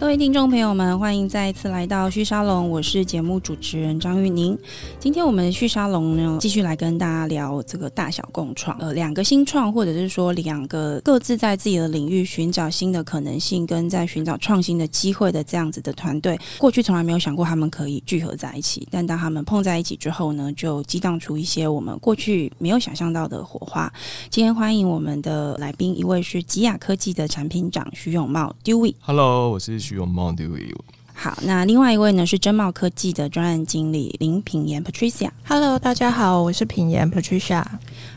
各位听众朋友们，欢迎再一次来到旭沙龙，我是节目主持人张玉宁。今天我们旭沙龙呢，继续来跟大家聊这个大小共创，呃，两个新创，或者是说两个各自在自己的领域寻找新的可能性，跟在寻找创新的机会的这样子的团队，过去从来没有想过他们可以聚合在一起，但当他们碰在一起之后呢，就激荡出一些我们过去没有想象到的火花。今天欢迎我们的来宾，一位是吉亚科技的产品长徐永茂 Dewey。Hello，我是。好，那另外一位呢是真茂科技的专案经理林品言 Patricia。Hello，大家好，我是品言 Patricia。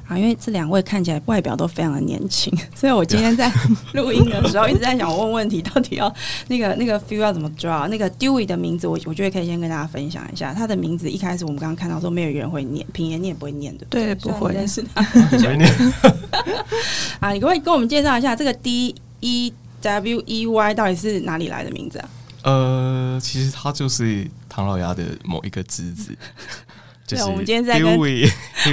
啊，因为这两位看起来外表都非常的年轻，所以我今天在 录音的时候一直在想，我问问题到底要那个那个 feel 要怎么抓？那个 Dewey 的名字，我我觉得可以先跟大家分享一下。他的名字一开始我们刚刚看到说没有一个人会念，品言你也不会念的，对，不会认识他。啊，你可不可以跟我们介绍一下这个 D E？W E Y 到底是哪里来的名字啊？呃，其实他就是唐老鸭的某一个侄子。就是我们今天在跟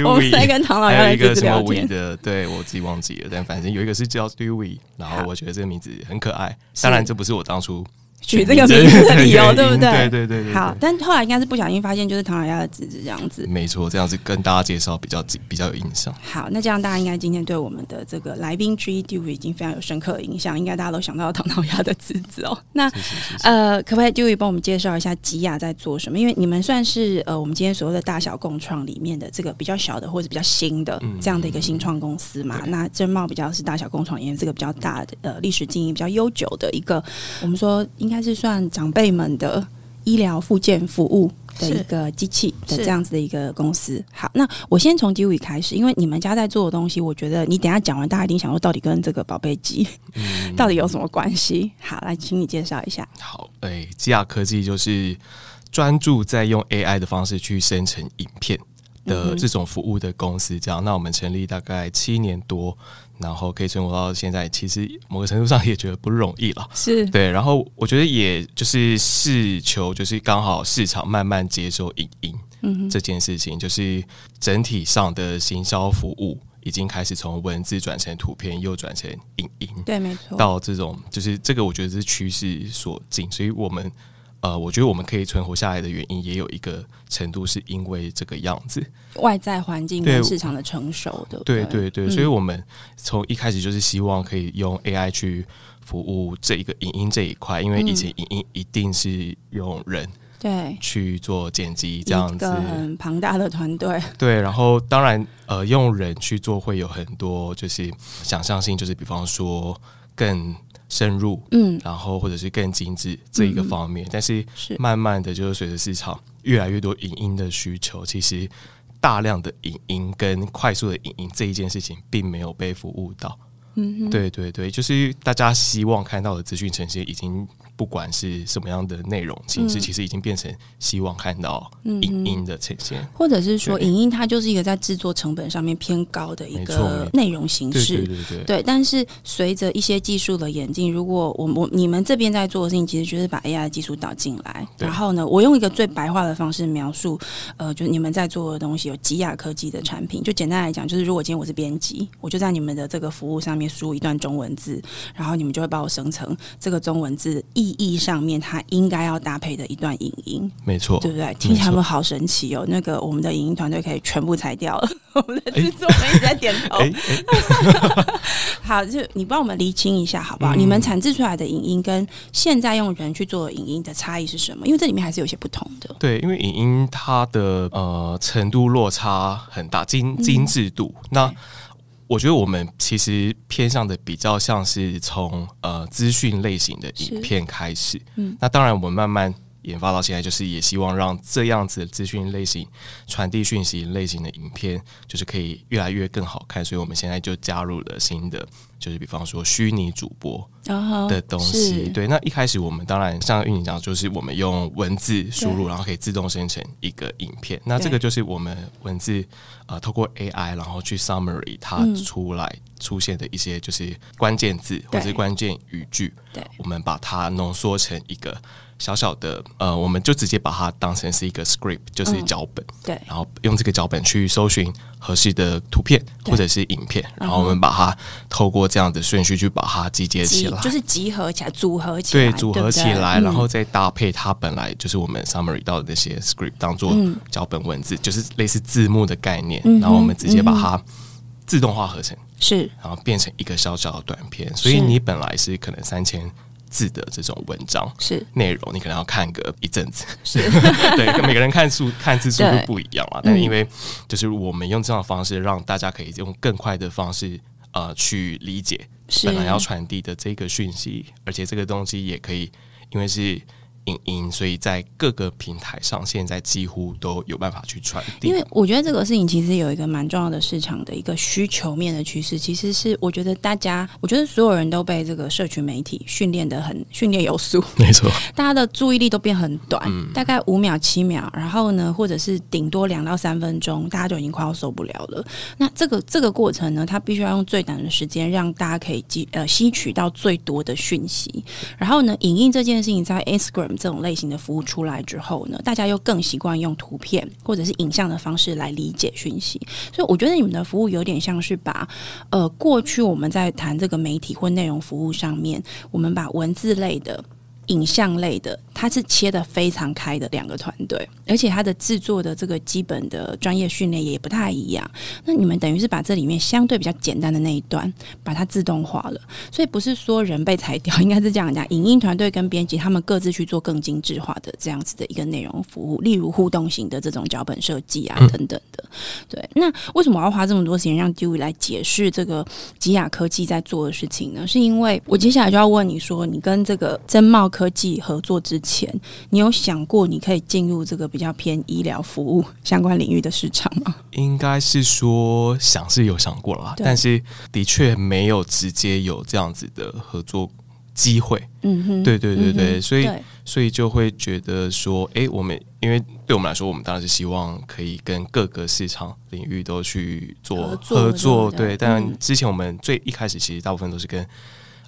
我们在跟唐老鸭的侄子聊天的，对我自己忘记了，但反正有一个是叫 Dewey，然后我觉得这个名字很可爱。当然，这不是我当初。取这个名字 的理由，对不对？对对对对。好，但后来应该是不小心发现，就是唐老鸭的侄子这样子。没错，这样子跟大家介绍比较比较有印象。好，那这样大家应该今天对我们的这个来宾 G Dewey 已经非常有深刻的印象，应该大家都想到唐老鸭的侄子哦。那呃，可不可以 Dewey 帮我们介绍一下吉雅在做什么？因为你们算是呃，我们今天所谓的大小共创里面的这个比较小的或者比较新的这样的一个新创公司嘛。那真茂比较是大小共创里面这个比较大的呃历史经营比较悠久的一个，我们说应该是算长。辈们的医疗附件服务的一个机器的这样子的一个公司。好，那我先从 Dewey 开始，因为你们家在做的东西，我觉得你等一下讲完，大家一定想说，到底跟这个宝贝机 到底有什么关系？好，来，请你介绍一下。好，哎、欸，吉亚科技就是专注在用 AI 的方式去生成影片的这种服务的公司。这样，那我们成立大概七年多。然后可以存活到现在，其实某个程度上也觉得不容易了。是对，然后我觉得也就是试求，就是刚好市场慢慢接受影音这件事情，就是整体上的行销服务已经开始从文字转成图片，又转成影音。对，没错。到这种就是这个，我觉得是趋势所进，所以我们。呃，我觉得我们可以存活下来的原因，也有一个程度是因为这个样子，外在环境跟市场的成熟的。对对对，所以我们从一开始就是希望可以用 AI 去服务这一个影音这一块，因为以前影音一定是用人对去做剪辑这样子，很庞大的团队。对，然后当然呃，用人去做会有很多就是想象性，就是比方说更。深入，嗯，然后或者是更精致这一个方面，嗯、但是慢慢的就是随着市场越来越多影音的需求，其实大量的影音跟快速的影音这一件事情并没有被服务到，嗯，对对对，就是大家希望看到的资讯呈现已经。不管是什么样的内容形式，其实已经变成希望看到影音的呈现，或者是说影音它就是一个在制作成本上面偏高的一个内容形式。对对对。但是随着一些技术的演进，如果我我你们这边在做的事情，其实就是把 AI 的技术导进来。然后呢，我用一个最白话的方式描述，呃，就是你们在做的东西有吉雅科技的产品。就简单来讲，就是如果今天我是编辑，我就在你们的这个服务上面输入一段中文字，然后你们就会帮我生成这个中文字意义上面，它应该要搭配的一段影音，没错，对不对？听起来们好神奇哦。那个我们的影音团队可以全部裁掉了，我们的制作人一直在点头。欸欸、好，就你帮我们厘清一下好不好？嗯、你们产制出来的影音跟现在用人去做的影音的差异是什么？因为这里面还是有些不同的。对，因为影音它的呃程度落差很大，精精致度、嗯、那。我觉得我们其实偏向的比较像是从呃资讯类型的影片开始，嗯，那当然我们慢慢研发到现在，就是也希望让这样子的资讯类型传递讯息类型的影片，就是可以越来越更好看，所以我们现在就加入了新的。就是比方说虚拟主播的东西，对。那一开始我们当然像运营讲，就是我们用文字输入，然后可以自动生成一个影片。那这个就是我们文字呃透过 AI 然后去 summary 它出来出现的一些就是关键字或者是关键语句，对，我们把它浓缩成一个小小的呃，我们就直接把它当成是一个 script，就是脚本，嗯、对，然后用这个脚本去搜寻合适的图片或者是影片，然后我们把它透过这样的顺序去把它集结起来，就是集合起来，组合起来，对，组合起来，然后再搭配它本来就是我们 summary 到的那些 script 当做脚本文字，就是类似字幕的概念，然后我们直接把它自动化合成，是，然后变成一个小小的短片，所以你本来是可能三千。字的这种文章是。内容，你可能要看个一阵子，是。对，跟每个人看书看字速度不一样嘛。但是因为就是我们用这样的方式，让大家可以用更快的方式呃去理解本来要传递的这个讯息，而且这个东西也可以，因为是。影音，所以在各个平台上，现在几乎都有办法去传递。因为我觉得这个事情其实有一个蛮重要的市场的一个需求面的趋势，其实是我觉得大家，我觉得所有人都被这个社群媒体训练的很训练有素，没错，大家的注意力都变很短，嗯、大概五秒、七秒，然后呢，或者是顶多两到三分钟，大家就已经快要受不了了。那这个这个过程呢，它必须要用最短的时间，让大家可以吸呃吸取到最多的讯息。然后呢，影音这件事情在 Instagram。这种类型的服务出来之后呢，大家又更习惯用图片或者是影像的方式来理解讯息，所以我觉得你们的服务有点像是把呃过去我们在谈这个媒体或内容服务上面，我们把文字类的。影像类的，它是切得非常开的两个团队，而且它的制作的这个基本的专业训练也不太一样。那你们等于是把这里面相对比较简单的那一段，把它自动化了，所以不是说人被裁掉，应该是这样讲。影音团队跟编辑他们各自去做更精致化的这样子的一个内容服务，例如互动型的这种脚本设计啊等等的。对，那为什么我要花这么多时间让 Dewey 来解释这个吉雅科技在做的事情呢？是因为我接下来就要问你说，你跟这个真茂科技合作之前，你有想过你可以进入这个比较偏医疗服务相关领域的市场吗？应该是说想是有想过了，但是的确没有直接有这样子的合作机会。嗯哼，对对对对，嗯、所以所以就会觉得说，哎，我们因为对我们来说，我们当然是希望可以跟各个市场领域都去做合作，合作对。但之前我们最一开始其实大部分都是跟。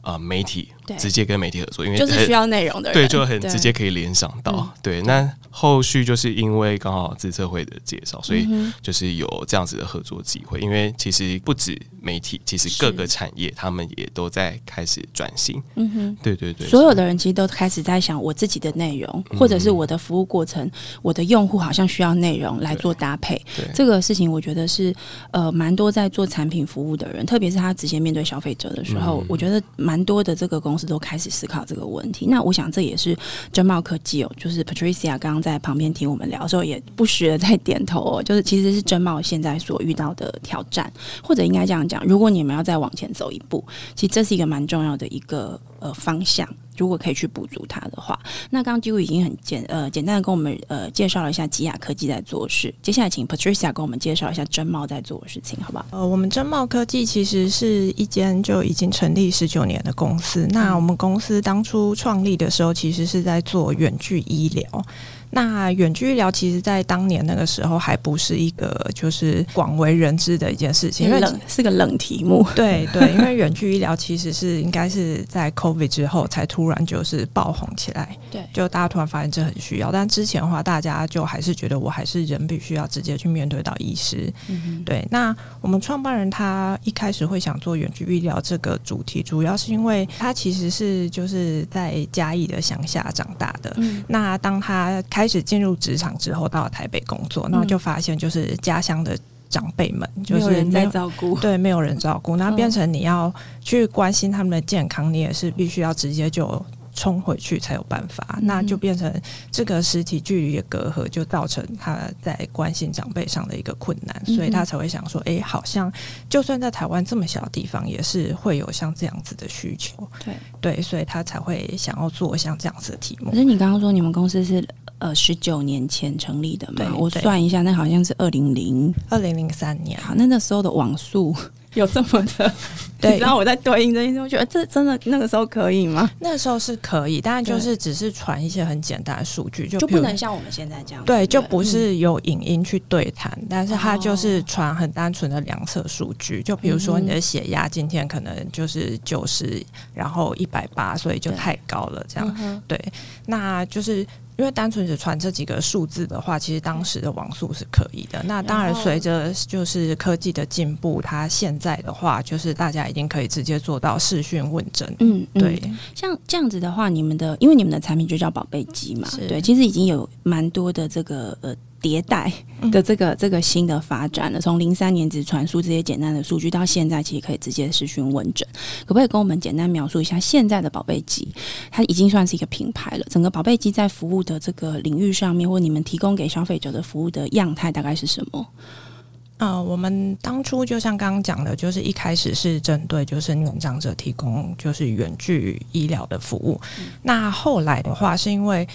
啊、呃，媒体直接跟媒体合作，因为就是需要内容的人，对，就很直接可以联想到。对，对，那后续就是因为刚好自测会的介绍，所以就是有这样子的合作机会。因为其实不止媒体，其实各个产业他们也都在开始转型。嗯哼，对对对，所有的人其实都开始在想，我自己的内容，或者是我的服务过程，我的用户好像需要内容来做搭配。对，这个事情我觉得是呃，蛮多在做产品服务的人，特别是他直接面对消费者的时候，嗯、我觉得蛮。蛮多的这个公司都开始思考这个问题，那我想这也是真茂科技哦，就是 Patricia 刚刚在旁边听我们聊的时候，也不时的在点头哦，就是其实是真茂现在所遇到的挑战，或者应该这样讲，如果你们要再往前走一步，其实这是一个蛮重要的一个呃方向。如果可以去补足它的话，那刚刚 Dewey 已经很简呃简单的跟我们呃介绍了一下吉雅科技在做事，接下来请 Patricia 跟我们介绍一下真茂在做的事情，好不好？呃，我们真茂科技其实是一间就已经成立十九年的公司。那我们公司当初创立的时候，其实是在做远距医疗。那远距医疗其实，在当年那个时候还不是一个就是广为人知的一件事情，因为冷是个冷题目。对对，因为远距医疗其实是应该是在 COVID 之后才突然就是爆红起来。对，就大家突然发现这很需要，但之前的话，大家就还是觉得我还是人必须要直接去面对到医师。嗯哼。对，那我们创办人他一开始会想做远距医疗这个主题，主要是因为他其实是就是在嘉义的乡下长大的。嗯。那当他开开始进入职场之后，到了台北工作，那就发现就是家乡的长辈们就是没有人在照顾，对，没有人照顾，那变成你要去关心他们的健康，你也是必须要直接就冲回去才有办法，那就变成这个实体距离的隔阂，就造成他在关心长辈上的一个困难，所以他才会想说，哎，好像就算在台湾这么小的地方，也是会有像这样子的需求，对。对，所以他才会想要做像这样子的题目。可是你刚刚说你们公司是？呃，十九年前成立的嘛，我算一下，那好像是二零零二零零三年。好，那那时候的网速 有这么的。对，然后我在对应这些，我觉得这真的那个时候可以吗？那个时候是可以，但就是只是传一些很简单的数据，就就不能像我们现在这样。对，就不是有影音去对谈，嗯、但是它就是传很单纯的量测数据。就比如说你的血压今天可能就是九十，然后一百八，所以就太高了，这样。嗯、对，那就是。因为单纯只传这几个数字的话，其实当时的网速是可以的。那当然，随着就是科技的进步，它现在的话，就是大家已经可以直接做到视讯问诊。嗯，对。像这样子的话，你们的因为你们的产品就叫宝贝机嘛，对，其实已经有蛮多的这个呃。迭代的这个这个新的发展了，从零三年只传输这些简单的数据，到现在其实可以直接视讯问诊。可不可以跟我们简单描述一下现在的宝贝机？它已经算是一个品牌了。整个宝贝机在服务的这个领域上面，或你们提供给消费者的服务的样态大概是什么？呃，我们当初就像刚刚讲的，就是一开始是针对就是年长者提供就是远距医疗的服务。嗯、那后来的话，是因为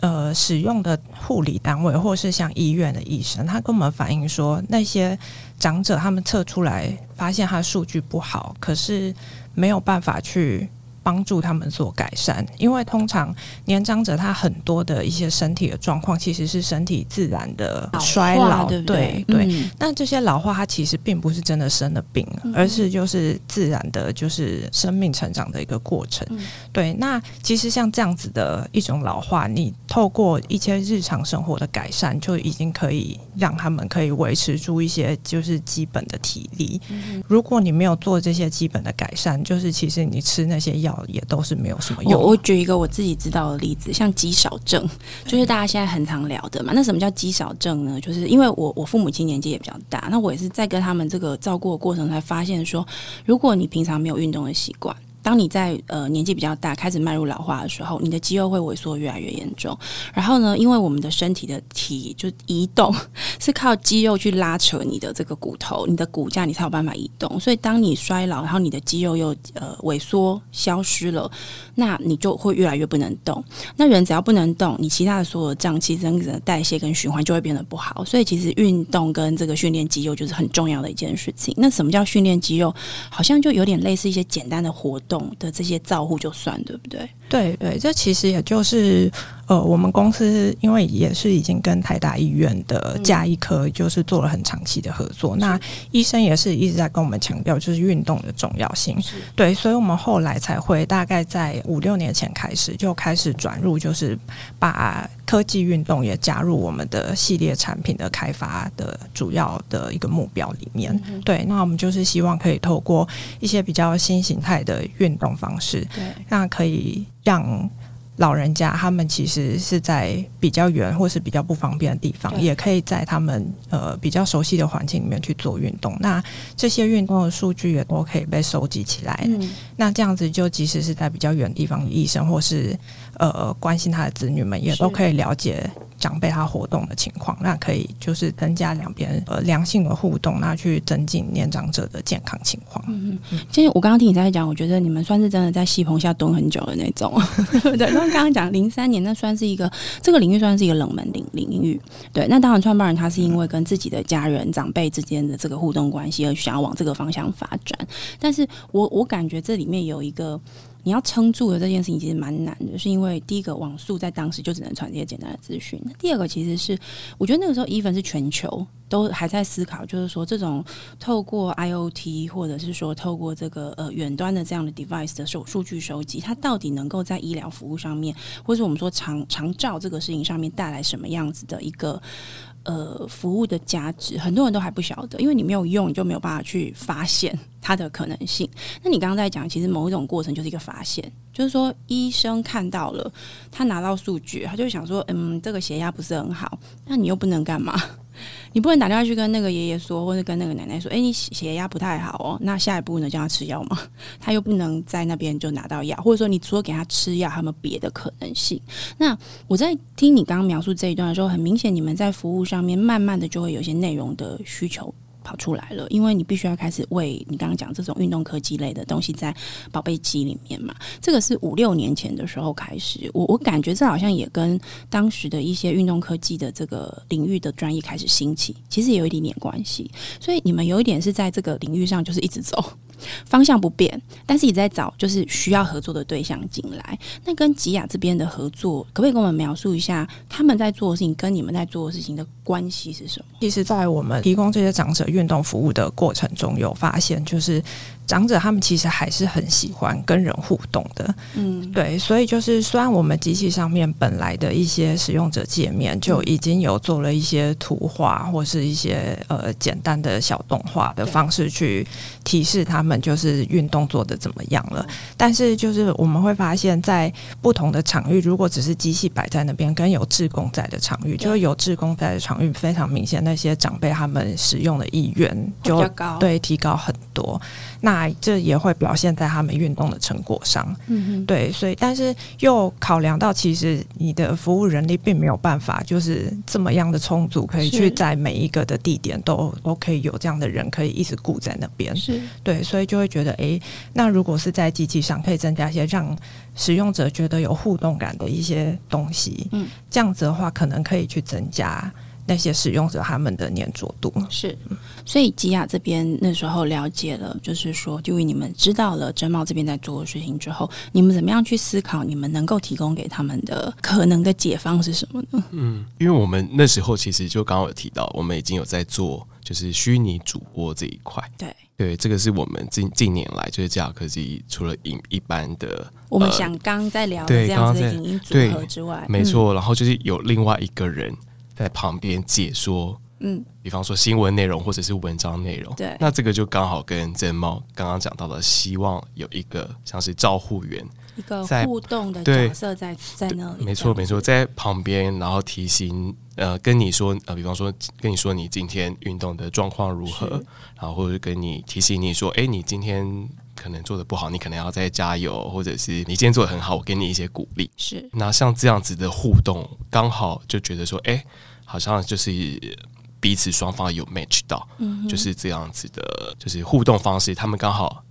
呃，使用的护理单位，或是像医院的医生，他跟我们反映说，那些长者他们测出来发现他数据不好，可是没有办法去。帮助他们做改善，因为通常年长者他很多的一些身体的状况，其实是身体自然的衰老，对对，对。嗯、那这些老化，它其实并不是真的生了病，嗯、而是就是自然的，就是生命成长的一个过程。嗯、对，那其实像这样子的一种老化，你透过一些日常生活的改善，就已经可以让他们可以维持住一些就是基本的体力。嗯、如果你没有做这些基本的改善，就是其实你吃那些药。也都是没有什么用。我我举一个我自己知道的例子，像肌少症，就是大家现在很常聊的嘛。那什么叫肌少症呢？就是因为我我父母亲年纪也比较大，那我也是在跟他们这个照顾的过程才发现说，如果你平常没有运动的习惯。当你在呃年纪比较大，开始迈入老化的时候，你的肌肉会萎缩越来越严重。然后呢，因为我们的身体的体就移动是靠肌肉去拉扯你的这个骨头，你的骨架你才有办法移动。所以当你衰老，然后你的肌肉又呃萎缩消失了，那你就会越来越不能动。那人只要不能动，你其他的所有的脏器、整个的代谢跟循环就会变得不好。所以其实运动跟这个训练肌肉就是很重要的一件事情。那什么叫训练肌肉？好像就有点类似一些简单的活动。的这些照护就算，对不对？对对，这其实也就是呃，我们公司因为也是已经跟台大医院的加医科就是做了很长期的合作，嗯、那医生也是一直在跟我们强调就是运动的重要性。对，所以我们后来才会大概在五六年前开始就开始转入，就是把科技运动也加入我们的系列产品的开发的主要的一个目标里面。嗯、对，那我们就是希望可以透过一些比较新形态的运动方式，对，那可以。让老人家他们其实是在比较远或是比较不方便的地方，也可以在他们呃比较熟悉的环境里面去做运动。那这些运动的数据也都可以被收集起来。嗯、那这样子就即使是在比较远的地方，医生或是呃关心他的子女们也都可以了解。长辈他活动的情况，那可以就是增加两边呃良性的互动，那去增进年长者的健康情况。嗯嗯，其实我刚刚听你在讲，我觉得你们算是真的在戏棚下蹲很久的那种，对。因为刚刚讲零三年，那算是一个这个领域算是一个冷门领领域。对，那当然创办人他是因为跟自己的家人长辈之间的这个互动关系而想要往这个方向发展。但是我我感觉这里面有一个。你要撑住的这件事情其实蛮难的，是因为第一个网速在当时就只能传这些简单的资讯。第二个其实是，我觉得那个时候 even 是全球都还在思考，就是说这种透过 IOT 或者是说透过这个呃远端的这样的 device 的数数据收集，它到底能够在医疗服务上面，或者我们说长长照这个事情上面带来什么样子的一个。呃，服务的价值很多人都还不晓得，因为你没有用，你就没有办法去发现它的可能性。那你刚刚在讲，其实某一种过程就是一个发现，就是说医生看到了，他拿到数据，他就想说，嗯，这个血压不是很好，那你又不能干嘛？你不能打电话去跟那个爷爷说，或者跟那个奶奶说，哎，你血压不太好哦。那下一步呢，叫他吃药吗？他又不能在那边就拿到药，或者说你除了给他吃药，还有没有别的可能性？那我在听你刚刚描述这一段的时候，很明显你们在服务上面慢慢的就会有一些内容的需求跑出来了，因为你必须要开始喂你刚刚讲这种运动科技类的东西在宝贝机里面嘛。这个是五六年前的时候开始，我我感觉这好像也跟当时的一些运动科技的这个领域的专业开始兴起，其实也有一点点关系。所以你们有一点是在这个领域上就是一直走。方向不变，但是也在找就是需要合作的对象进来。那跟吉雅这边的合作，可不可以跟我们描述一下他们在做的事情跟你们在做的事情的关系是什么？其实，在我们提供这些长者运动服务的过程中，有发现就是。长者他们其实还是很喜欢跟人互动的，嗯，对，所以就是虽然我们机器上面本来的一些使用者界面就已经有做了一些图画或是一些呃简单的小动画的方式去提示他们就是运动做的怎么样了，但是就是我们会发现，在不同的场域，如果只是机器摆在那边，跟有志工在的场域，就是有志工在的场域非常明显，那些长辈他们使用的意愿就对提高很多。那这也会表现在他们运动的成果上，嗯哼，对，所以但是又考量到，其实你的服务人力并没有办法就是这么样的充足，可以去在每一个的地点都都可以有这样的人可以一直顾在那边，是。对，所以就会觉得，诶，那如果是在机器上可以增加一些让使用者觉得有互动感的一些东西，嗯，这样子的话，可能可以去增加。那些使用者他们的黏着度是，所以吉雅这边那时候了解了，就是说，就因为你们知道了真茂这边在做的事情之后，你们怎么样去思考，你们能够提供给他们的可能的解方是什么呢？嗯，因为我们那时候其实就刚刚有提到，我们已经有在做就是虚拟主播这一块，对对，这个是我们近近年来就是吉雅科技除了影一般的，我们想刚在聊的这样子的影音组合之外，没错，然后就是有另外一个人。在旁边解说，嗯，比方说新闻内容或者是文章内容，对，那这个就刚好跟真茂刚刚讲到的，希望有一个像是照护员，一个互动的角色在在那里，没错没错，在旁边，然后提醒呃跟你说呃，比方说跟你说你今天运动的状况如何，然后或者跟你提醒你说，哎，你今天可能做的不好，你可能要再加油，或者是你今天做的很好，我给你一些鼓励，是。那像这样子的互动，刚好就觉得说，哎。好像就是彼此双方有 match 到，嗯，就是这样子的，就是互动方式。他们刚好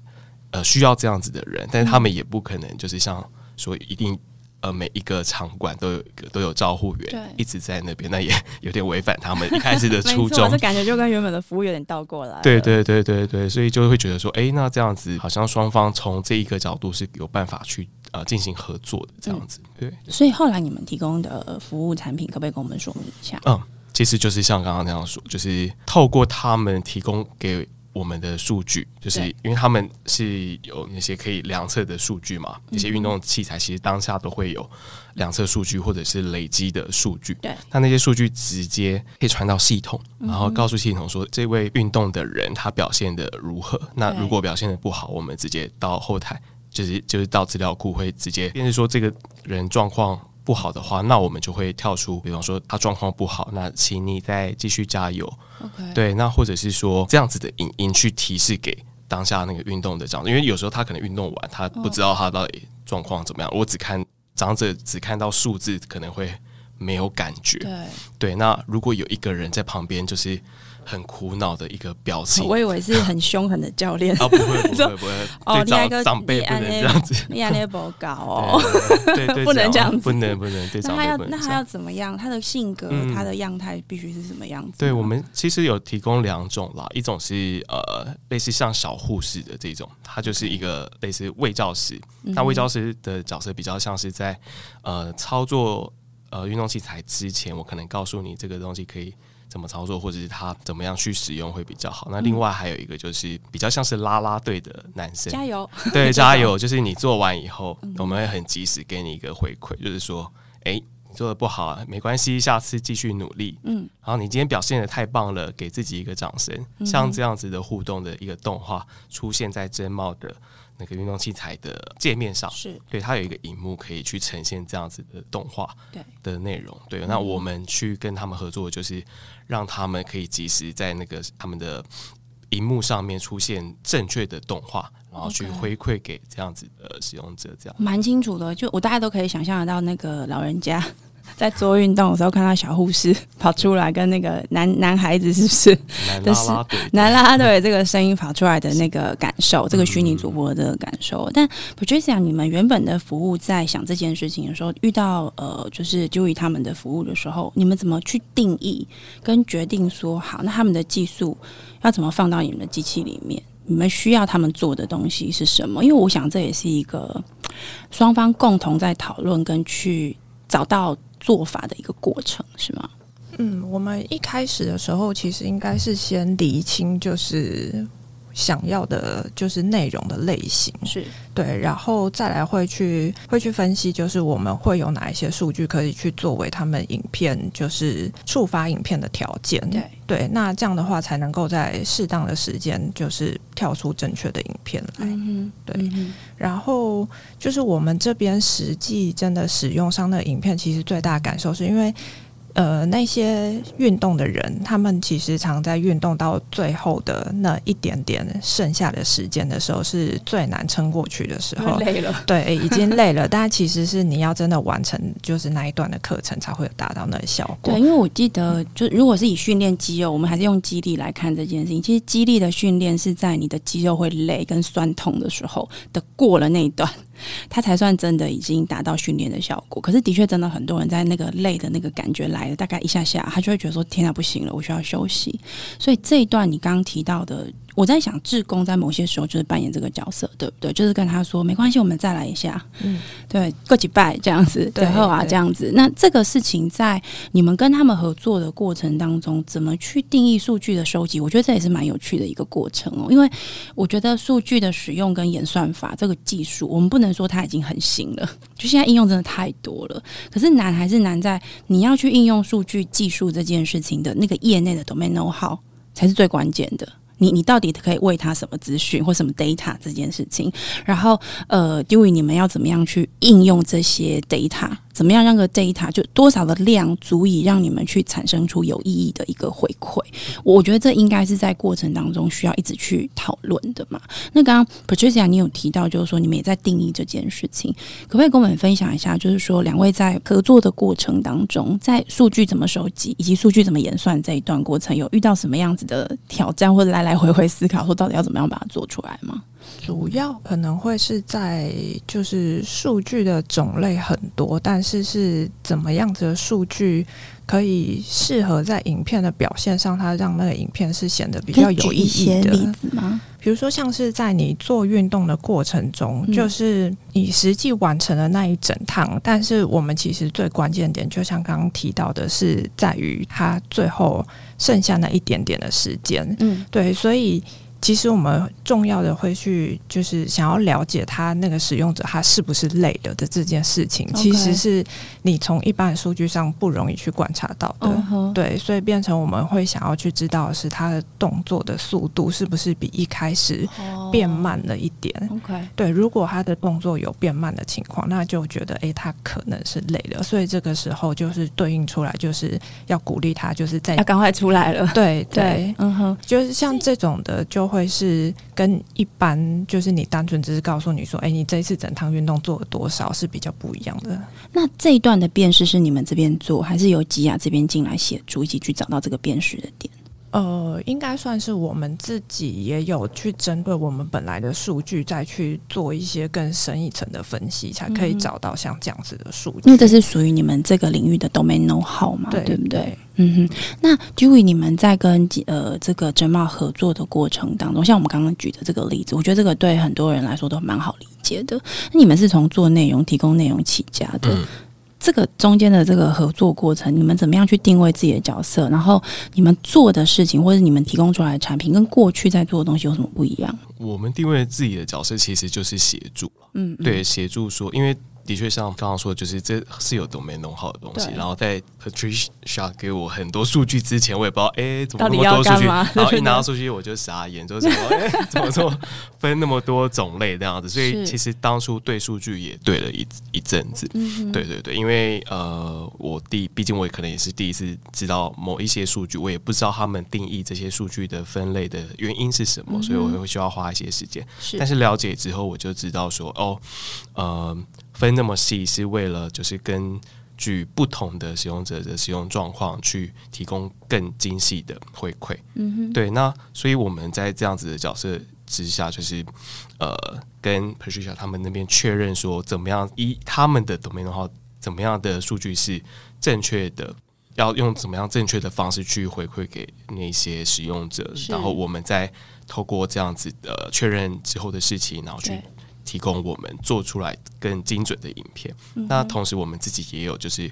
呃需要这样子的人，但是他们也不可能就是像说一定呃每一个场馆都有一个都有照护员一直在那边，那也 有点违反他们一开始的 初衷。这感觉就跟原本的服务有点倒过来。对对对对对，所以就会觉得说，哎，那这样子好像双方从这一个角度是有办法去。呃，进行合作的这样子，对。所以后来你们提供的服务产品，可不可以跟我们说明一下？嗯，其实就是像刚刚那样说，就是透过他们提供给我们的数据，就是因为他们是有那些可以量测的数据嘛，那些运动器材其实当下都会有量测数据或者是累积的数据。对，那那些数据直接可以传到系统，然后告诉系统说，这位运动的人他表现的如何。那如果表现的不好，我们直接到后台。就是就是到资料库会直接，便是说这个人状况不好的话，那我们就会跳出，比方说他状况不好，那请你再继续加油。对，那或者是说这样子的影音去提示给当下那个运动的长者，因为有时候他可能运动完，他不知道他到底状况怎么样。Oh. 我只看长者只看到数字，可能会没有感觉。对，对，那如果有一个人在旁边，就是。很苦恼的一个表情，我以为是很凶狠的教练。啊，不会 不会不会，哦，你那个长辈 不能这样子，你那不搞哦，对对，不能这样子，不能不能。那他要那他要怎么样？他的性格，他的样态必须是什么样子？对我们其实有提供两种啦，一种是呃类似像小护士的这种，他就是一个类似卫教师。那卫教师的角色比较像是在呃操作呃运动器材之前，我可能告诉你这个东西可以。怎么操作，或者是他怎么样去使用会比较好？那另外还有一个就是比较像是拉拉队的男生，加油！对，加油！就是你做完以后，我们会很及时给你一个回馈，就是说，哎，你做的不好啊，没关系，下次继续努力。嗯，然后你今天表现的太棒了，给自己一个掌声。像这样子的互动的一个动画出现在真茂的。那个运动器材的界面上，是对它有一个荧幕可以去呈现这样子的动画的内容。对，对，那我们去跟他们合作，就是让他们可以及时在那个他们的荧幕上面出现正确的动画，然后去回馈给这样子的使用者。这样蛮清楚的，就我大家都可以想象得到那个老人家。在做运动的时候看到小护士 跑出来，跟那个男男孩子是不是？男啦啦队，男啦啦队这个声音跑出来的那个感受，这个虚拟主播的这个感受。但 Patricia，你们原本的服务在想这件事情的时候，遇到呃，就是 Dewey 他们的服务的时候，你们怎么去定义跟决定说好？那他们的技术要怎么放到你们的机器里面？你们需要他们做的东西是什么？因为我想这也是一个双方共同在讨论跟去找到做法的一个过程，是吗？嗯，我们一开始的时候，其实应该是先厘清，就是。想要的就是内容的类型是对，然后再来会去会去分析，就是我们会有哪一些数据可以去作为他们影片就是触发影片的条件。对对，那这样的话才能够在适当的时间就是跳出正确的影片来。嗯、对、嗯，然后就是我们这边实际真的使用上的影片，其实最大的感受是因为。呃，那些运动的人，他们其实常在运动到最后的那一点点剩下的时间的时候，是最难撑过去的时候。累了，对，已经累了。但其实是你要真的完成，就是那一段的课程，才会有达到那个效果。对，因为我记得，就如果是以训练肌肉，我们还是用肌力来看这件事情。其实肌力的训练是在你的肌肉会累跟酸痛的时候的过了那一段。他才算真的已经达到训练的效果。可是，的确，真的很多人在那个累的那个感觉来了，大概一下下，他就会觉得说：“天啊，不行了，我需要休息。”所以这一段你刚刚提到的。我在想，志工在某些时候就是扮演这个角色，对不对？就是跟他说，没关系，我们再来一下，嗯，对，过几拜这样子，对后啊，这样子。那这个事情在你们跟他们合作的过程当中，怎么去定义数据的收集？我觉得这也是蛮有趣的一个过程哦。因为我觉得数据的使用跟演算法这个技术，我们不能说它已经很新了，就现在应用真的太多了。可是难还是难在你要去应用数据技术这件事情的那个业内的 domain know-how 才是最关键的。你你到底可以喂他什么资讯或什么 data 这件事情？然后呃因为你们要怎么样去应用这些 data？怎么样让个 data 就多少的量足以让你们去产生出有意义的一个回馈？我觉得这应该是在过程当中需要一直去讨论的嘛。那刚刚 Patricia 你有提到，就是说你们也在定义这件事情，可不可以跟我们分享一下？就是说两位在合作的过程当中，在数据怎么收集以及数据怎么演算这一段过程，有遇到什么样子的挑战，或者来来回回思考，说到底要怎么样把它做出来吗？主要可能会是在就是数据的种类很多，但是是怎么样子的数据可以适合在影片的表现上，它让那个影片是显得比较有意义的例子吗？比如说像是在你做运动的过程中，就是你实际完成了那一整趟，但是我们其实最关键点，就像刚刚提到的是在于它最后剩下那一点点的时间，嗯，对，所以。其实我们重要的会去就是想要了解他那个使用者他是不是累了的这件事情，其实是你从一般的数据上不容易去观察到的。对，所以变成我们会想要去知道的是他的动作的速度是不是比一开始变慢了一点。OK，对，如果他的动作有变慢的情况，那就觉得诶，他可能是累了。所以这个时候就是对应出来，就是要鼓励他，就是在要赶快出来了。对对，嗯哼，就是像这种的就会。是跟一般就是你单纯只是告诉你说，哎，你这一次整趟运动做了多少是比较不一样的。那这一段的辨识是你们这边做，还是由吉雅这边进来协助，一起去找到这个辨识的点？呃，应该算是我们自己也有去针对我们本来的数据，再去做一些更深一层的分析，才可以找到像这样子的数据。因为这是属于你们这个领域的 domain know-how 嘛，对，对不对？对嗯哼。那 Dewey 你们在跟呃这个真茂合作的过程当中，像我们刚刚举的这个例子，我觉得这个对很多人来说都蛮好理解的。那你们是从做内容、提供内容起家的。嗯这个中间的这个合作过程，你们怎么样去定位自己的角色？然后你们做的事情，或者你们提供出来的产品，跟过去在做的东西有什么不一样？我们定位自己的角色，其实就是协助嗯，嗯，对，协助说，因为。的确，像刚刚说的，就是这是有 domain know-how 的东西。然后在 Patricia 给我很多数据之前，我也不知道，哎、欸，怎么那么多数据？然后一拿到数据，我就傻眼，就是什么，哎、欸，怎么说分那么多种类这样子？所以其实当初对数据也对了一一阵子。对对对，因为呃，我第毕竟我也可能也是第一次知道某一些数据，我也不知道他们定义这些数据的分类的原因是什么，所以我会需要花一些时间。但是了解之后，我就知道说，哦，呃。分那么细是为了就是根据不同的使用者的使用状况去提供更精细的回馈。嗯哼，对。那所以我们在这样子的角色之下，就是呃，跟 Patricia 他们那边确认说，怎么样以他们的 domain 的话，怎么样的数据是正确的，要用怎么样正确的方式去回馈给那些使用者，然后我们再透过这样子的确认之后的事情，然后去。提供我们做出来更精准的影片。嗯、那同时，我们自己也有，就是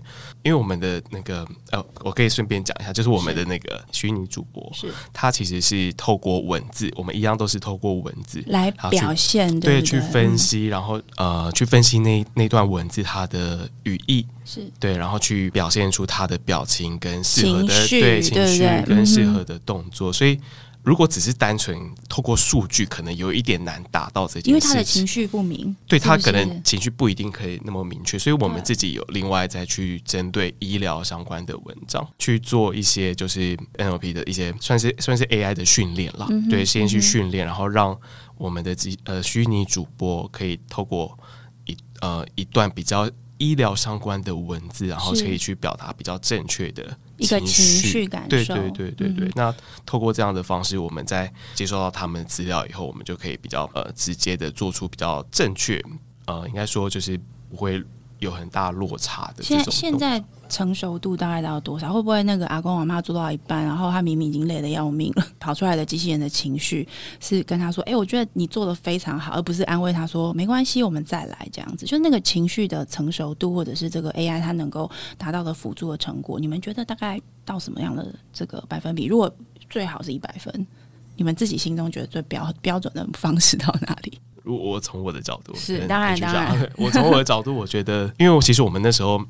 因为我们的那个呃，我可以顺便讲一下，就是我们的那个虚拟主播，是。它其实是透过文字，我们一样都是透过文字来表现，对，去分析，然后呃，去分析那那段文字它的语义是。对，然后去表现出他的表情跟适合的情绪，对情绪跟适合的动作，嗯、所以。如果只是单纯透过数据，可能有一点难达到这件事情，因为他的情绪不明，对他可能情绪不一定可以那么明确，所以我们自己有另外再去针对医疗相关的文章去做一些就是 NLP 的一些算是算是 AI 的训练了，嗯、对，先去训练，然后让我们的机呃虚拟主播可以透过一呃一段比较医疗相关的文字，然后可以去表达比较正确的。一个情绪感受，对对对对对。嗯、那透过这样的方式，我们在接收到他们的资料以后，我们就可以比较呃直接的做出比较正确，呃，应该说就是不会有很大落差的现在。现现在。成熟度大概到多少？会不会那个阿公阿妈做到一半，然后他明明已经累得要命了，跑出来的机器人的情绪是跟他说：“哎、欸，我觉得你做的非常好”，而不是安慰他说：“没关系，我们再来。”这样子，就那个情绪的成熟度，或者是这个 AI 它能够达到的辅助的成果，你们觉得大概到什么样的这个百分比？如果最好是一百分，你们自己心中觉得最标标准的方式到哪里？如果我从我的角度是当然当然，我从我的角度，我觉得，因为我其实我们那时候。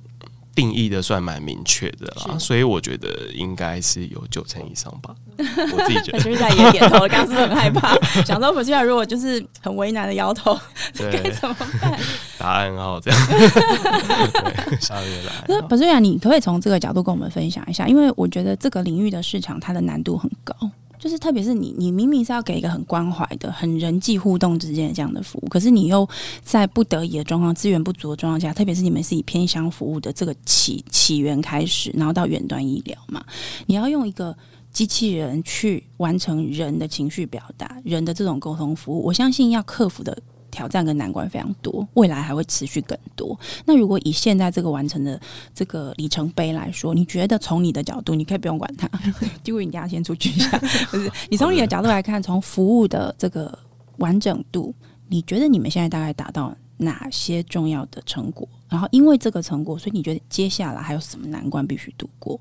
定义的算蛮明确的啦，所以我觉得应该是有九成以上吧。我自己觉得，就是在也点头，刚是不是很害怕？想说不是啊，如果就是很为难的摇头，该怎么办？答案很好，这样。下个月来。那不是呀，你可不可以从这个角度跟我们分享一下？因为我觉得这个领域的市场它的难度很高。就是特别是你，你明明是要给一个很关怀的、很人际互动之间的这样的服务，可是你又在不得已的状况、资源不足的状况下，特别是你们是以偏乡服务的这个起起源开始，然后到远端医疗嘛，你要用一个机器人去完成人的情绪表达、人的这种沟通服务，我相信要克服的。挑战跟难关非常多，未来还会持续更多。那如果以现在这个完成的这个里程碑来说，你觉得从你的角度，你可以不用管它，因为你家先出去一下。不是，你从你的角度来看，从服务的这个完整度，你觉得你们现在大概达到哪些重要的成果？然后因为这个成果，所以你觉得接下来还有什么难关必须度过？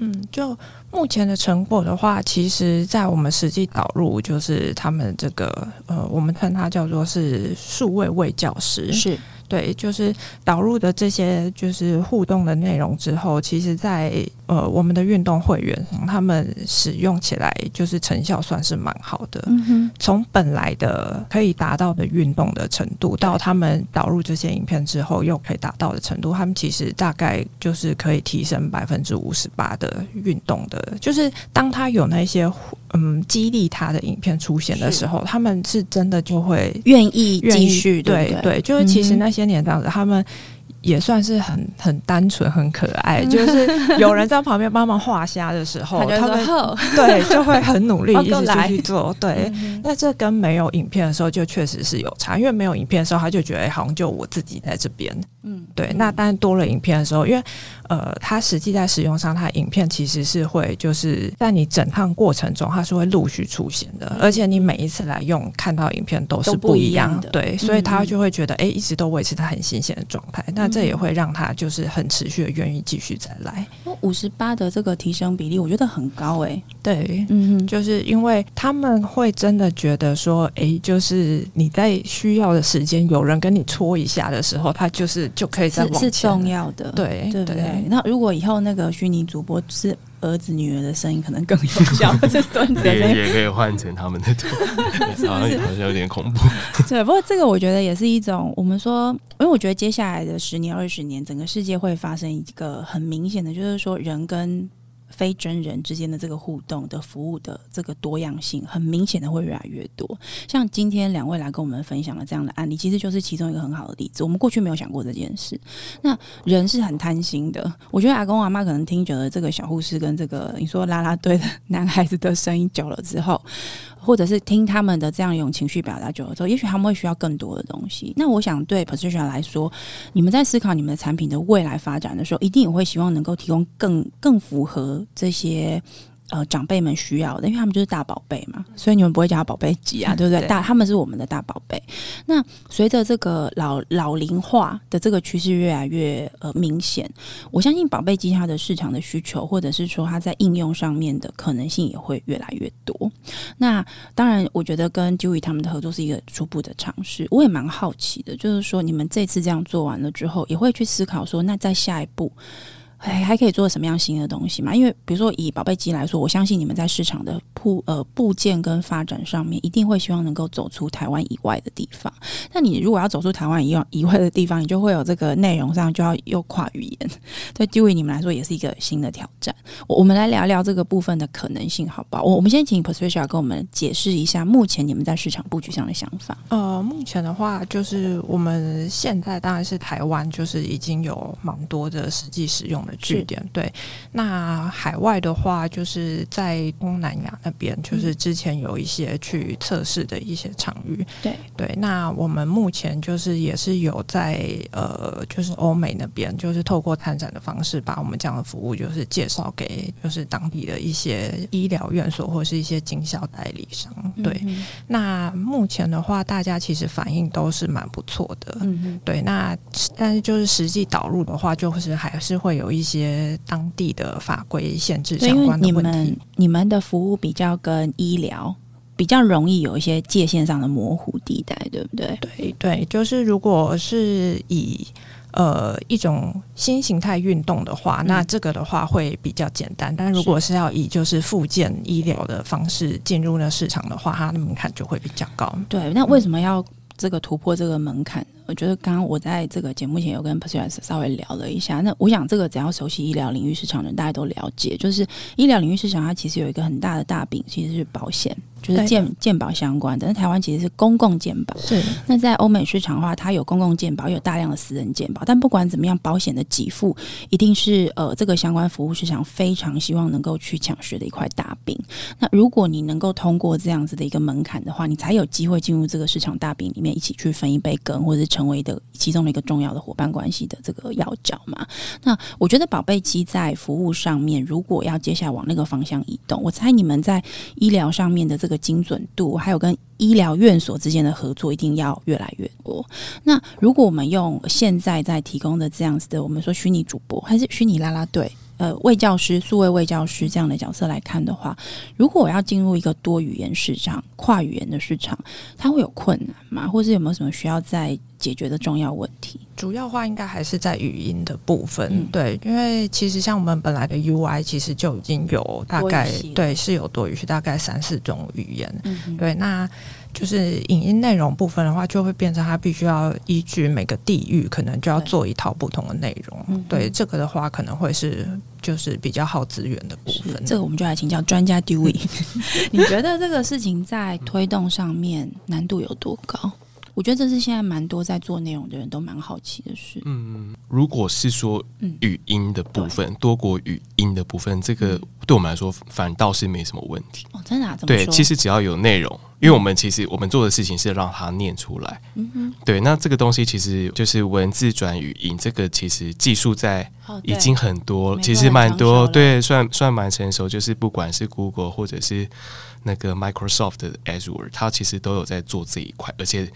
嗯，就目前的成果的话，其实，在我们实际导入，就是他们这个呃，我们称它叫做是数位位教师，是。对，就是导入的这些就是互动的内容之后，其实在呃我们的运动会员他们使用起来就是成效算是蛮好的。嗯哼，从本来的可以达到的运动的程度，到他们导入这些影片之后又可以达到的程度，他们其实大概就是可以提升百分之五十八的运动的。就是当他有那些嗯激励他的影片出现的时候，他们是真的就会愿意继续。对对，对，就是其实那些。些年这样子，他们也算是很很单纯、很可爱。就是有人在旁边帮忙画虾的时候，他们 对就会很努力 一直去做。对，那这跟没有影片的时候就确实是有差，因为没有影片的时候，他就觉得哎，好像就我自己在这边。嗯，对。那但多了影片的时候，因为呃，它实际在使用上，它影片其实是会就是在你整趟过程中，它是会陆续出现的，而且你每一次来用看到影片都是不一样的，对，所以他就会觉得哎，一直都维持它很新鲜的状态。那这也会让他就是很持续的愿意继续再来。五十八的这个提升比例，我觉得很高哎。对，嗯，就是因为他们会真的觉得说，哎，就是你在需要的时间有人跟你搓一下的时候，他就是就可以再往前。是重要的，对，对不对？那如果以后那个虚拟主播是儿子女儿的声音，可能更有效，或者孙子也也可以换成他们的图，好像好像有点恐怖。对，不过这个我觉得也是一种我们说，因为我觉得接下来的十年、二十年，整个世界会发生一个很明显的，就是说人跟非真人之间的这个互动的服务的这个多样性，很明显的会越来越多。像今天两位来跟我们分享了这样的案例，其实就是其中一个很好的例子。我们过去没有想过这件事。那人是很贪心的，我觉得阿公阿妈可能听觉得这个小护士跟这个 你说拉拉队的男孩子的声音久了之后。或者是听他们的这样一种情绪表达久了之后，也许他们会需要更多的东西。那我想对 Patricia 来说，你们在思考你们的产品的未来发展的时候，一定也会希望能够提供更更符合这些。呃，长辈们需要的，因为他们就是大宝贝嘛，所以你们不会叫他宝贝机啊，对不对？对大他们是我们的大宝贝。那随着这个老老龄化的这个趋势越来越呃明显，我相信宝贝机它的市场的需求，或者是说它在应用上面的可能性也会越来越多。那当然，我觉得跟 Dewey 他们的合作是一个初步的尝试。我也蛮好奇的，就是说你们这次这样做完了之后，也会去思考说，那在下一步。还还可以做什么样新的东西嘛？因为比如说以宝贝机来说，我相信你们在市场的铺呃部件跟发展上面，一定会希望能够走出台湾以外的地方。那你如果要走出台湾以外以外的地方，你就会有这个内容上就要又跨语言，对，对于你们来说也是一个新的挑战。我我们来聊聊这个部分的可能性，好不好？我我们先请 Patricia 跟我们解释一下目前你们在市场布局上的想法。呃，目前的话，就是我们现在当然是台湾，就是已经有蛮多的实际使用。据点对，那海外的话，就是在东南亚那边，就是之前有一些去测试的一些场域。对对，那我们目前就是也是有在呃，就是欧美那边，就是透过参展的方式，把我们这样的服务就是介绍给就是当地的一些医疗院所或是一些经销代理商。对，嗯、那目前的话，大家其实反应都是蛮不错的。嗯对，那但是就是实际导入的话，就是还是会有一。一些当地的法规限制相关的问题。你们你们的服务比较跟医疗比较容易有一些界限上的模糊地带，对不对？对对，就是如果是以呃一种新形态运动的话，嗯，那这个的话会比较简单。但如果是要以就是附件医疗的方式进入那市场的话，它的门槛就会比较高。对，那为什么要这个突破这个门槛？我觉得刚刚我在这个节目前有跟 Patricia 稍微聊了一下，那我想这个只要熟悉医疗领域市场的人，大家都了解，就是医疗领域市场它其实有一个很大的大饼，其实是保险。就是健健保相关的，那台湾其实是公共健保。是。那在欧美市场的话，它有公共健保，有大量的私人健保。但不管怎么样，保险的给付一定是呃这个相关服务市场非常希望能够去抢食的一块大饼。那如果你能够通过这样子的一个门槛的话，你才有机会进入这个市场大饼里面，一起去分一杯羹，或者是成为的其中的一个重要的伙伴关系的这个要角嘛。那我觉得宝贝机在服务上面，如果要接下来往那个方向移动，我猜你们在医疗上面的这个。精准度，还有跟医疗院所之间的合作，一定要越来越多。那如果我们用现在在提供的这样子的，我们说虚拟主播还是虚拟啦啦队，呃，卫教师、数位卫教师这样的角色来看的话，如果我要进入一个多语言市场、跨语言的市场，它会有困难吗？或是有没有什么需要在解决的重要问题？主要话应该还是在语音的部分，嗯，对，因为其实像我们本来的 UI 其实就已经有大概对是有多语是大概三四种语言，嗯，对，那就是影音内容部分的话，就会变成它必须要依据每个地域，可能就要做一套不同的内容，对，对，这个的话可能会是就是比较耗资源的部分。这个我们就来请教专家 Dewey，你觉得这个事情在推动上面难度有多高？我觉得这是现在蛮多在做内容的人都蛮好奇的事。嗯，如果是说语音的部分，嗯、多国语音的部分，这个对我们来说反倒是没什么问题。哦，真的对，其实只要有内容，因为我们其实我们做的事情是让它念出来。嗯哼。对，那这个东西其实就是文字转语音，这个其实技术在已经很多，哦、其实蛮多，对，算算蛮成熟。就是不管是 Google 或者是那个 Microsoft 的 Azure，它其实都有在做这一块，而且。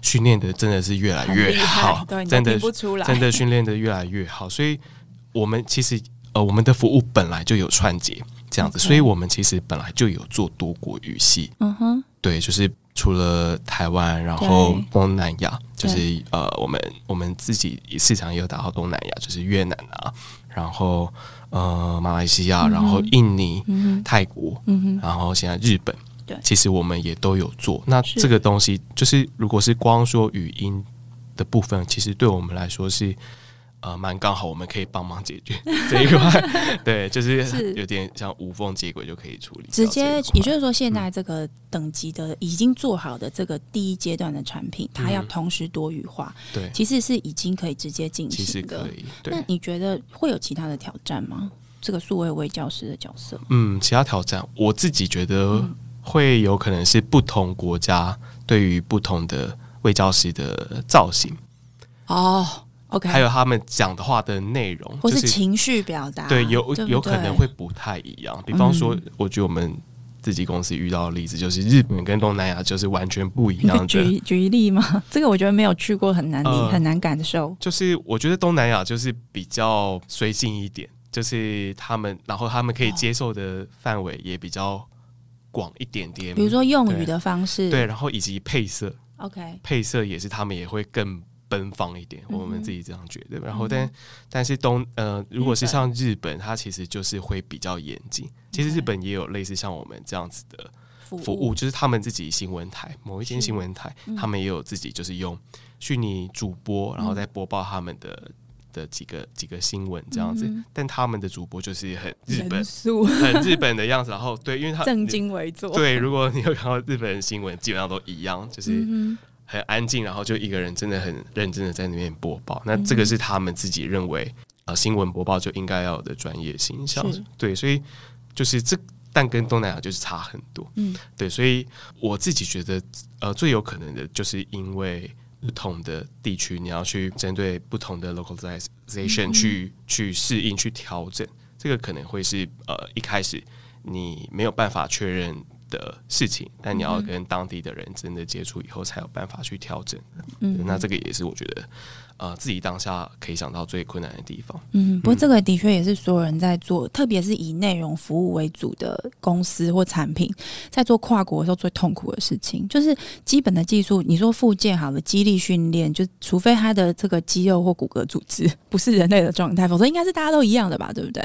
训练的真的是越来越好，真的真的训练的越来越好，所以我们其实呃，我们的服务本来就有串接这样子，所以我们其实本来就有做多国语系，嗯哼，对，就是除了台湾，然后东南亚，就是呃，我们我们自己市场也有打到东南亚，就是越南啊，然后呃，马来西亚，然后印尼、泰国，嗯然后现在日本。其实我们也都有做。那这个东西就是，如果是光说语音的部分，其实对我们来说是呃，蛮刚好，我们可以帮忙解决 这一块，对，就是有点像无缝接轨就可以处理。直接，也就是说，现在这个等级的已经做好的这个第一阶段的产品，嗯、它要同时多语化，对，其实是已经可以直接进行的。可以。那你觉得会有其他的挑战吗？这个数位微教师的角色？嗯，其他挑战，我自己觉得会有可能是不同国家对于不同的卫教师的造型哦。OK，还有他们讲的话的内容，或是情绪表达，对，有有可能会不太一样。比方说，我觉得我们自己公司遇到的例子，就是日本跟东南亚就是完全不一样的。举举一例吗？这个我觉得没有去过，很难理，很难感受。就是我觉得东南亚就是比较随性一点，就是他们，然后他们可以接受的范围也比较广一点点。比如说用语的方式，对，然后以及配色，OK，配色也是他们也会更。奔放一点，我们自己这样觉得。嗯、然后但，但但是东呃，如果是像日本，它其实就是会比较严谨。其实日本也有类似像我们这样子的服务，服务就是他们自己新闻台某一间新闻台，他们也有自己就是用虚拟主播，然后再播报他们的的几个几个新闻这样子。嗯、但他们的主播就是很日本，很日本的样子。然后对，因为他正襟危坐。对，如果你有看到日本新闻，基本上都一样，就是。嗯很安静，然后就一个人真的很认真的在那边播报。那这个是他们自己认为呃新闻播报就应该要有的专业形象。对，所以就是这，但跟东南亚就是差很多。嗯，对，所以我自己觉得呃最有可能的就是因为不同的地区，你要去针对不同的 localization 去去适应去调整，这个可能会是呃一开始你没有办法确认的事情，但你要跟当地的人真的接触以后，才有办法去调整。嗯，那这个也是我觉得。呃，自己当下可以想到最困难的地方。嗯，不过这个的确也是所有人在做，嗯、特别是以内容服务为主的公司或产品，在做跨国的时候最痛苦的事情，就是基本的技术。你说复健好了，肌力训练，就除非他的这个肌肉或骨骼组织 不是人类的状态，否则应该是大家都一样的吧，对不对？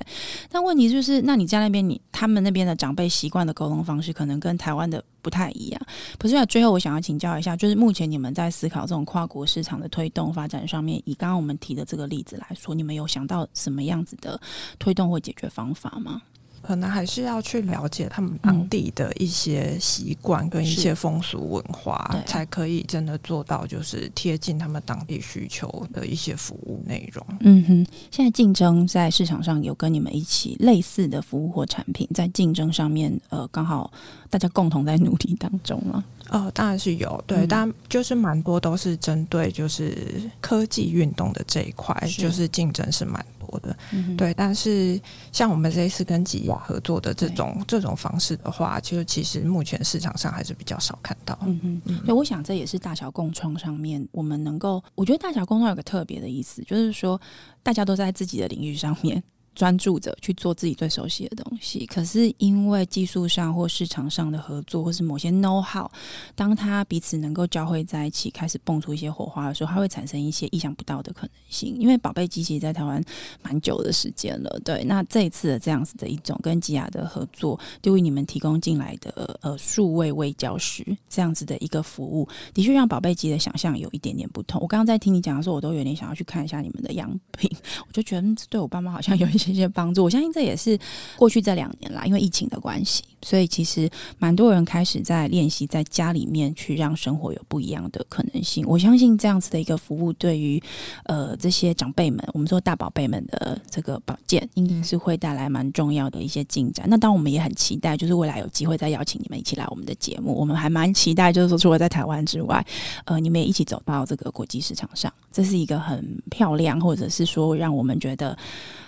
但问题就是，那你在那边，你他们那边的长辈习惯的沟通方式，可能跟台湾的。不太一样，不是。最后我想要请教一下，就是目前你们在思考这种跨国市场的推动发展上面，以刚刚我们提的这个例子来说，你们有想到什么样子的推动或解决方法吗？可能还是要去了解他们当地的一些习惯跟一些风俗文化，嗯、才可以真的做到就是贴近他们当地需求的一些服务内容。嗯哼，现在竞争在市场上有跟你们一起类似的服务或产品，在竞争上面，呃，刚好大家共同在努力当中了。哦，当然是有，对，嗯、但就是蛮多都是针对就是科技运动的这一块，就是竞争是蛮多的，嗯、对。但是像我们这一次跟吉雅合作的这种这种方式的话，就其实目前市场上还是比较少看到。嗯嗯嗯。所以我想这也是大小共创上面我们能够，我觉得大小共创有个特别的意思，就是说大家都在自己的领域上面。专注着去做自己最熟悉的东西，可是因为技术上或市场上的合作，或是某些 know how，当他彼此能够交汇在一起，开始蹦出一些火花的时候，它会产生一些意想不到的可能性。因为宝贝机其实在台湾蛮久的时间了，对。那这一次的这样子的一种跟吉雅的合作，对于你们提供进来的呃数位位教师这样子的一个服务，的确让宝贝机的想象有一点点不同。我刚刚在听你讲的时候，我都有点想要去看一下你们的样品，我就觉得对我爸妈好像有一些。这些帮助，我相信这也是过去这两年啦，因为疫情的关系，所以其实蛮多人开始在练习在家里面去让生活有不一样的可能性。我相信这样子的一个服务，对于呃这些长辈们，我们说大宝贝们的这个保健，应该是会带来蛮重要的一些进展。那当我们也很期待，就是未来有机会再邀请你们一起来我们的节目，我们还蛮期待，就是说除了在台湾之外，呃，你们也一起走到这个国际市场上，这是一个很漂亮，或者是说让我们觉得。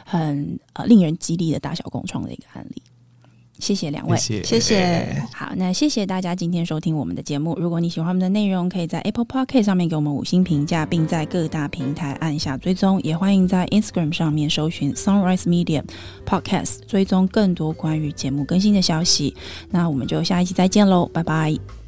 很呃令人激励的大小共创的一个案例，谢谢两位，谢谢。谢谢好，那谢谢大家今天收听我们的节目。如果你喜欢我们的内容，可以在 Apple Podcast 上面给我们五星评价，并在各大平台按下追踪。也欢迎在 Instagram 上面搜寻 Sunrise Media Podcast，追踪更多关于节目更新的消息。那我们就下一期再见喽，拜拜。